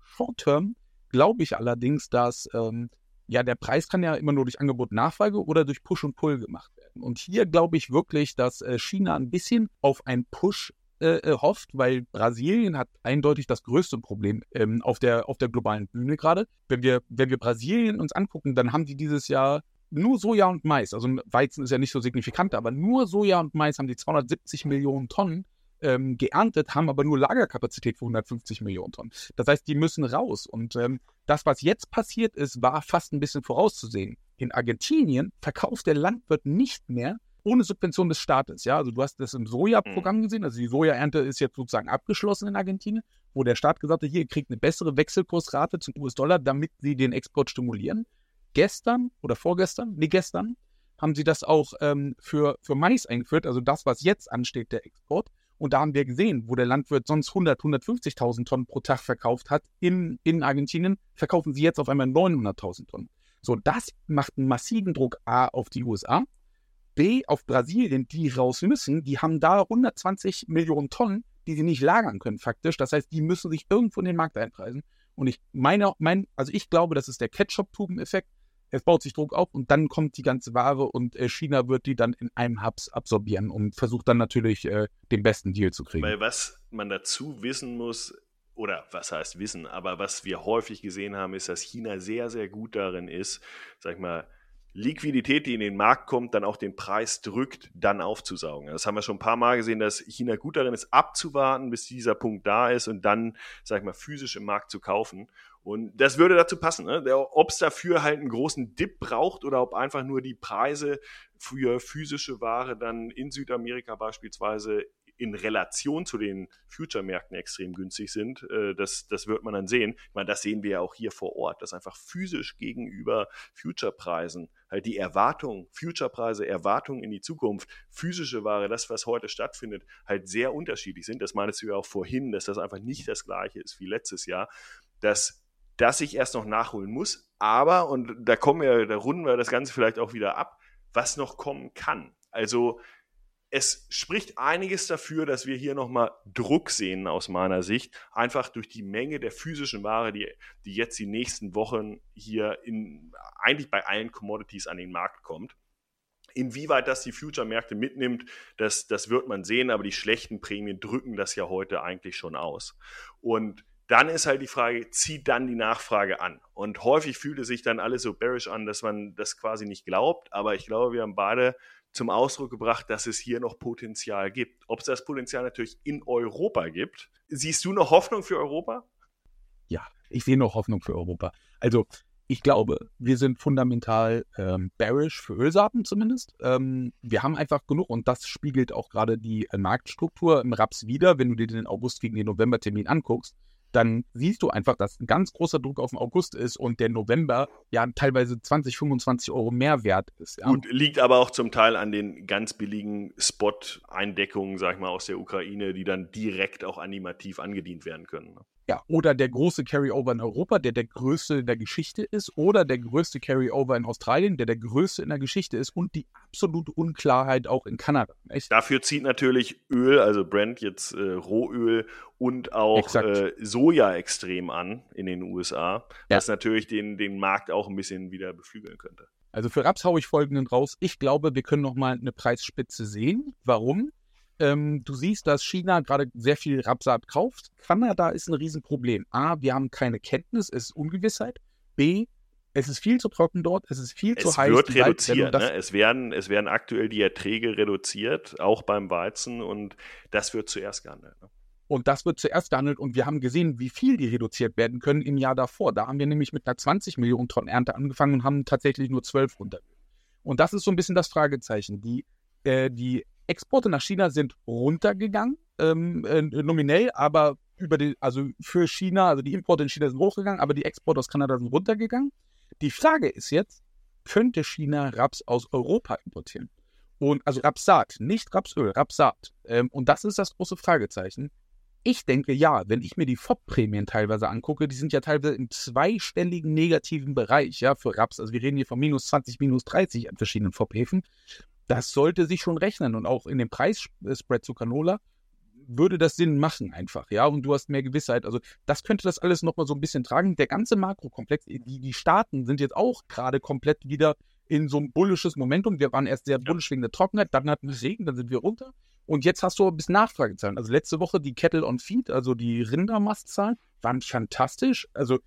Short-Term glaube ich allerdings, dass ähm, ja der Preis kann ja immer nur durch Angebot Nachfrage oder durch Push und Pull gemacht werden. Und hier glaube ich wirklich, dass äh, China ein bisschen auf einen Push äh, äh, hofft, weil Brasilien hat eindeutig das größte Problem ähm, auf, der, auf der globalen Bühne gerade. Wenn wir, wenn wir Brasilien uns angucken, dann haben die dieses Jahr nur Soja und Mais, also Weizen ist ja nicht so signifikant, aber nur Soja und Mais haben die 270 Millionen Tonnen ähm, geerntet, haben aber nur Lagerkapazität für 150 Millionen Tonnen. Das heißt, die müssen raus. Und ähm, das, was jetzt passiert ist, war fast ein bisschen vorauszusehen. In Argentinien verkauft der Landwirt nicht mehr ohne Subvention des Staates. Ja, also du hast das im Sojaprogramm mhm. gesehen. Also die Sojaernte ist jetzt sozusagen abgeschlossen in Argentinien, wo der Staat gesagt hat, hier, ihr kriegt eine bessere Wechselkursrate zum US-Dollar, damit sie den Export stimulieren gestern oder vorgestern, nee, gestern, haben sie das auch ähm, für, für Mais eingeführt, also das, was jetzt ansteht, der Export. Und da haben wir gesehen, wo der Landwirt sonst 100, 150.000 Tonnen pro Tag verkauft hat in, in Argentinien, verkaufen sie jetzt auf einmal 900.000 Tonnen. So, das macht einen massiven Druck A auf die USA, B auf Brasilien, die raus müssen. Die haben da 120 Millionen Tonnen, die sie nicht lagern können, faktisch. Das heißt, die müssen sich irgendwo in den Markt einpreisen. Und ich meine, mein, also ich glaube, das ist der Ketchup-Tuben-Effekt. Es baut sich Druck auf und dann kommt die ganze Ware und äh, China wird die dann in einem Hubs absorbieren und versucht dann natürlich äh, den besten Deal zu kriegen. Weil was man dazu wissen muss, oder was heißt wissen, aber was wir häufig gesehen haben, ist, dass China sehr, sehr gut darin ist, sag ich mal, Liquidität, die in den Markt kommt, dann auch den Preis drückt, dann aufzusaugen. Das haben wir schon ein paar Mal gesehen, dass China gut darin ist, abzuwarten, bis dieser Punkt da ist und dann, sag ich mal, physisch im Markt zu kaufen. Und das würde dazu passen, ne? ob es dafür halt einen großen Dip braucht oder ob einfach nur die Preise für physische Ware dann in Südamerika beispielsweise in Relation zu den Future-Märkten extrem günstig sind, äh, das, das wird man dann sehen. Ich meine, das sehen wir ja auch hier vor Ort, dass einfach physisch gegenüber Future-Preisen halt die Erwartung, Future-Preise, Erwartungen in die Zukunft, physische Ware, das, was heute stattfindet, halt sehr unterschiedlich sind. Das meinst du ja auch vorhin, dass das einfach nicht das gleiche ist wie letztes Jahr, dass dass ich erst noch nachholen muss, aber, und da kommen wir, da runden wir das Ganze vielleicht auch wieder ab, was noch kommen kann. Also es spricht einiges dafür, dass wir hier nochmal Druck sehen aus meiner Sicht, einfach durch die Menge der physischen Ware, die, die jetzt die nächsten Wochen hier in, eigentlich bei allen Commodities an den Markt kommt. Inwieweit das die Future-Märkte mitnimmt, das, das wird man sehen, aber die schlechten Prämien drücken das ja heute eigentlich schon aus. Und dann ist halt die Frage, zieht dann die Nachfrage an? Und häufig fühlt es sich dann alles so bearish an, dass man das quasi nicht glaubt, aber ich glaube, wir haben beide zum Ausdruck gebracht, dass es hier noch Potenzial gibt. Ob es das Potenzial natürlich in Europa gibt. Siehst du noch Hoffnung für Europa? Ja, ich sehe noch Hoffnung für Europa. Also ich glaube, wir sind fundamental ähm, bearish für Ölsaaten zumindest. Ähm, wir haben einfach genug und das spiegelt auch gerade die äh, Marktstruktur im Raps wieder, wenn du dir den August gegen den November-Termin anguckst dann siehst du einfach, dass ein ganz großer Druck auf den August ist und der November ja teilweise 20, 25 Euro mehr wert ist. Ja. Gut, liegt aber auch zum Teil an den ganz billigen Spot-Eindeckungen, sag ich mal, aus der Ukraine, die dann direkt auch animativ angedient werden können. Ja, oder der große Carryover in Europa, der der größte in der Geschichte ist, oder der größte Carryover in Australien, der der größte in der Geschichte ist und die absolute Unklarheit auch in Kanada. Echt? Dafür zieht natürlich Öl, also Brent jetzt äh, Rohöl und auch äh, Soja extrem an in den USA, ja. was natürlich den, den Markt auch ein bisschen wieder beflügeln könnte. Also für Raps haue ich folgenden raus. Ich glaube, wir können noch mal eine Preisspitze sehen. Warum? Ähm, du siehst, dass China gerade sehr viel Rapsaat kauft. Kanada ist ein Riesenproblem. A, wir haben keine Kenntnis, es ist Ungewissheit. B, es ist viel zu trocken dort, es ist viel es zu heiß. Es wird reduziert. Ne? Es, werden, es werden aktuell die Erträge reduziert, auch beim Weizen, und das wird zuerst gehandelt. Ne? Und das wird zuerst gehandelt und wir haben gesehen, wie viel die reduziert werden können im Jahr davor. Da haben wir nämlich mit einer 20 Millionen Tonnen Ernte angefangen und haben tatsächlich nur 12 runter. Und das ist so ein bisschen das Fragezeichen. Die, äh, die Exporte nach China sind runtergegangen, ähm, äh, nominell, aber über die, also für China, also die Importe in China sind hochgegangen, aber die Exporte aus Kanada sind runtergegangen. Die Frage ist jetzt, könnte China Raps aus Europa importieren? Und also Rapsat, nicht Rapsöl, Rapsat. Ähm, und das ist das große Fragezeichen. Ich denke ja, wenn ich mir die FOB-Prämien teilweise angucke, die sind ja teilweise im zweistelligen negativen Bereich, ja, für Raps. Also wir reden hier von minus 20, minus 30 an verschiedenen FOB-Häfen das sollte sich schon rechnen. Und auch in dem Preisspread zu Canola würde das Sinn machen einfach, ja, und du hast mehr Gewissheit. Also das könnte das alles nochmal so ein bisschen tragen. Der ganze Makrokomplex, die, die Staaten sind jetzt auch gerade komplett wieder in so ein bullisches Momentum. Wir waren erst sehr bullisch wegen der Trockenheit, dann hatten wir Regen, dann sind wir runter. Und jetzt hast du ein bisschen Nachfragezahlen. Also letzte Woche die Kettle on Feed, also die Rindermastzahlen, waren fantastisch. Also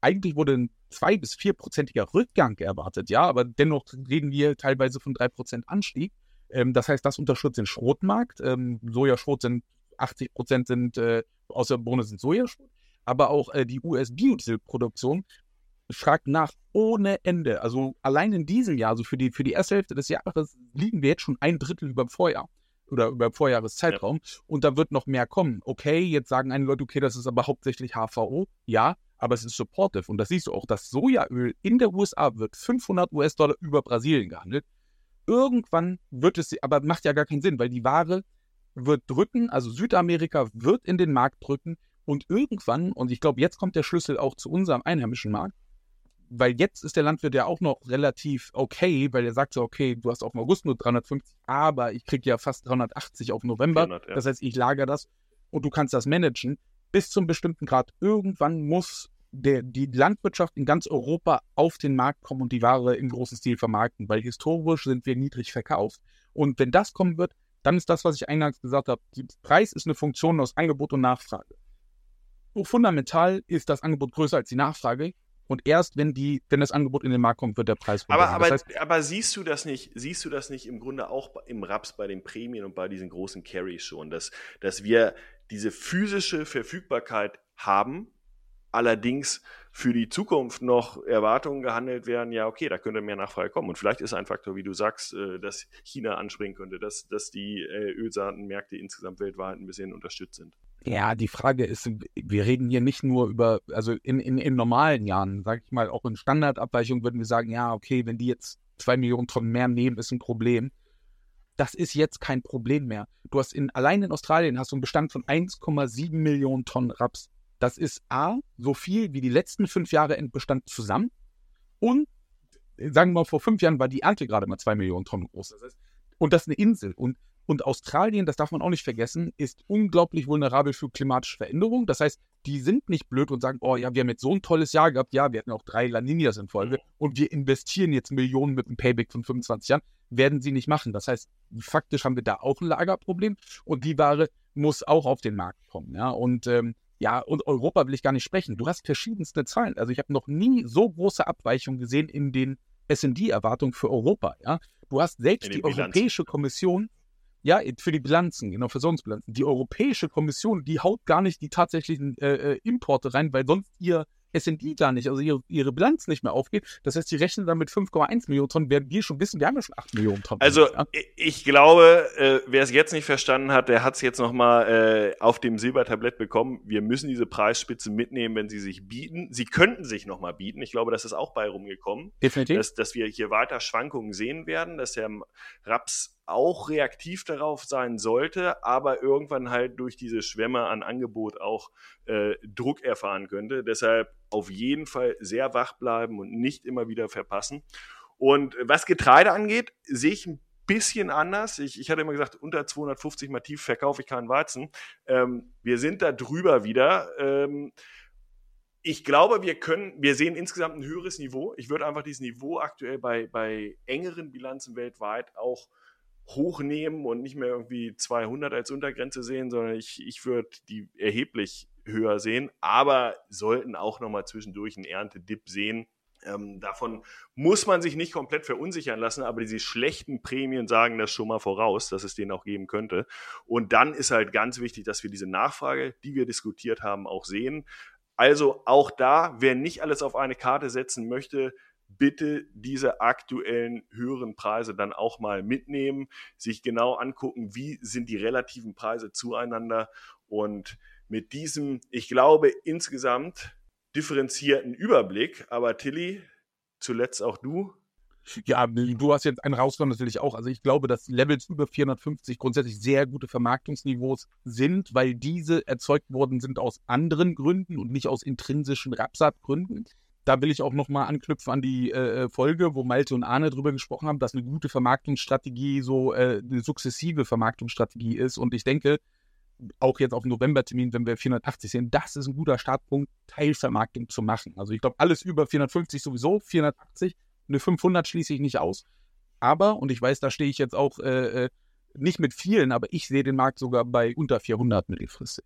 eigentlich wurde ein zwei- bis vierprozentiger Rückgang erwartet, ja, aber dennoch reden wir teilweise von drei Prozent Anstieg. Ähm, das heißt, das unterstützt den Schrotmarkt. Ähm, Sojaschrot sind 80 Prozent sind äh, aus der Bohne sind Sojaschrot, aber auch äh, die US-Biodieselproduktion fragt nach ohne Ende. Also allein in diesem Jahr, also für die, für die erste Hälfte des Jahres, liegen wir jetzt schon ein Drittel über dem Vorjahr oder über Vorjahreszeitraum ja. und da wird noch mehr kommen. Okay, jetzt sagen einige Leute, okay, das ist aber hauptsächlich HVO. Ja, aber es ist supportive. Und das siehst du auch, das Sojaöl in der USA wird 500 US-Dollar über Brasilien gehandelt. Irgendwann wird es, aber macht ja gar keinen Sinn, weil die Ware wird drücken, also Südamerika wird in den Markt drücken und irgendwann, und ich glaube, jetzt kommt der Schlüssel auch zu unserem einheimischen Markt, weil jetzt ist der Landwirt ja auch noch relativ okay, weil er sagt so, okay, du hast auf August nur 350, aber ich kriege ja fast 380 auf November. 400, ja. Das heißt, ich lagere das und du kannst das managen. Bis zum bestimmten Grad. Irgendwann muss der, die Landwirtschaft in ganz Europa auf den Markt kommen und die Ware im großen Stil vermarkten, weil historisch sind wir niedrig verkauft. Und wenn das kommen wird, dann ist das, was ich eingangs gesagt habe, der Preis ist eine Funktion aus Angebot und Nachfrage. So fundamental ist das Angebot größer als die Nachfrage. Und erst wenn die, wenn das Angebot in den Markt kommt, wird der Preis aber, aber, das heißt, aber siehst du das nicht, siehst du das nicht im Grunde auch im Raps bei den Prämien und bei diesen großen Carries schon, dass, dass wir diese physische Verfügbarkeit haben, allerdings für die Zukunft noch Erwartungen gehandelt werden, ja, okay, da könnte mehr Nachfrage kommen. Und vielleicht ist ein Faktor, wie du sagst, äh, dass China anspringen könnte, dass, dass die äh, Ölsaatenmärkte insgesamt weltweit ein bisschen unterstützt sind. Ja, die Frage ist, wir reden hier nicht nur über, also in, in, in normalen Jahren, sage ich mal, auch in Standardabweichungen würden wir sagen, ja, okay, wenn die jetzt zwei Millionen Tonnen mehr nehmen, ist ein Problem. Das ist jetzt kein Problem mehr. Du hast in, allein in Australien hast du einen Bestand von 1,7 Millionen Tonnen Raps. Das ist A, so viel wie die letzten fünf Jahre Endbestand zusammen. Und sagen wir mal, vor fünf Jahren war die Ernte gerade mal zwei Millionen Tonnen groß. Das heißt, und das ist eine Insel. Und, und Australien, das darf man auch nicht vergessen, ist unglaublich vulnerabel für klimatische Veränderungen. Das heißt, die sind nicht blöd und sagen, oh ja, wir haben jetzt so ein tolles Jahr gehabt. Ja, wir hatten auch drei La Niñas in Folge und wir investieren jetzt Millionen mit einem Payback von 25 Jahren. Werden sie nicht machen. Das heißt, faktisch haben wir da auch ein Lagerproblem und die Ware muss auch auf den Markt kommen. Ja, und ähm, ja, und Europa will ich gar nicht sprechen. Du hast verschiedenste Zahlen. Also ich habe noch nie so große Abweichungen gesehen in den SD-Erwartungen für Europa. Ja, du hast selbst die Bilanzen. Europäische Kommission, ja, für die Bilanzen, genau, Versorgungsbilanzen. Die Europäische Kommission, die haut gar nicht die tatsächlichen äh, äh Importe rein, weil sonst ihr S&D gar nicht, also ihre, ihre Bilanz nicht mehr aufgeht. Das heißt, die rechnen dann mit 5,1 Millionen Tonnen, werden wir schon wissen, wir haben ja schon 8 Millionen Tonnen. Also ja? ich glaube, äh, wer es jetzt nicht verstanden hat, der hat es jetzt nochmal äh, auf dem Silbertablett bekommen. Wir müssen diese Preisspitze mitnehmen, wenn sie sich bieten. Sie könnten sich nochmal bieten. Ich glaube, das ist auch bei rumgekommen. Definitiv. Dass, dass wir hier weiter Schwankungen sehen werden, dass der Raps auch reaktiv darauf sein sollte, aber irgendwann halt durch diese Schwämme an Angebot auch äh, Druck erfahren könnte. Deshalb auf jeden Fall sehr wach bleiben und nicht immer wieder verpassen. Und was Getreide angeht, sehe ich ein bisschen anders. Ich, ich hatte immer gesagt, unter 250 mal tief verkaufe ich keinen Weizen. Ähm, wir sind da drüber wieder. Ähm, ich glaube, wir können, wir sehen insgesamt ein höheres Niveau. Ich würde einfach dieses Niveau aktuell bei, bei engeren Bilanzen weltweit auch hochnehmen und nicht mehr irgendwie 200 als Untergrenze sehen, sondern ich, ich würde die erheblich höher sehen, aber sollten auch nochmal zwischendurch einen Erntedip sehen. Ähm, davon muss man sich nicht komplett verunsichern lassen, aber diese schlechten Prämien sagen das schon mal voraus, dass es den auch geben könnte. Und dann ist halt ganz wichtig, dass wir diese Nachfrage, die wir diskutiert haben, auch sehen. Also auch da, wer nicht alles auf eine Karte setzen möchte, bitte diese aktuellen höheren Preise dann auch mal mitnehmen, sich genau angucken, wie sind die relativen Preise zueinander. Und mit diesem, ich glaube, insgesamt differenzierten Überblick, aber Tilly, zuletzt auch du, ja, du hast jetzt einen rausgenommen natürlich auch. Also ich glaube, dass Levels über 450 grundsätzlich sehr gute Vermarktungsniveaus sind, weil diese erzeugt worden sind aus anderen Gründen und nicht aus intrinsischen Rapsatgründen da will ich auch nochmal anknüpfen an die äh, äh, Folge, wo Malte und Arne drüber gesprochen haben, dass eine gute Vermarktungsstrategie so äh, eine sukzessive Vermarktungsstrategie ist. Und ich denke, auch jetzt auf Novembertermin, wenn wir 480 sehen, das ist ein guter Startpunkt, Teilvermarktung zu machen. Also ich glaube, alles über 450 sowieso, 480, eine 500 schließe ich nicht aus. Aber, und ich weiß, da stehe ich jetzt auch äh, äh, nicht mit vielen, aber ich sehe den Markt sogar bei unter 400 mittelfristig.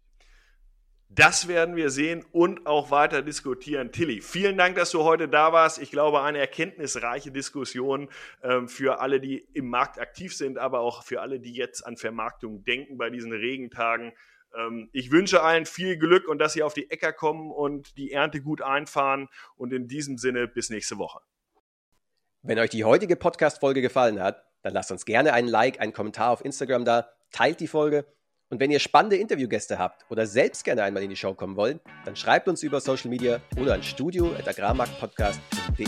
Das werden wir sehen und auch weiter diskutieren. Tilly, vielen Dank, dass du heute da warst. Ich glaube, eine erkenntnisreiche Diskussion ähm, für alle, die im Markt aktiv sind, aber auch für alle, die jetzt an Vermarktung denken bei diesen Regentagen. Ähm, ich wünsche allen viel Glück und dass sie auf die Äcker kommen und die Ernte gut einfahren. Und in diesem Sinne bis nächste Woche. Wenn euch die heutige Podcast-Folge gefallen hat, dann lasst uns gerne einen Like, einen Kommentar auf Instagram da, teilt die Folge und wenn ihr spannende Interviewgäste habt oder selbst gerne einmal in die Show kommen wollt, dann schreibt uns über Social Media oder an studio.agrarmarktpodcast.de.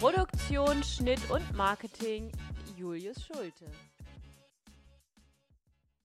Produktion, Schnitt und Marketing Julius Schulte.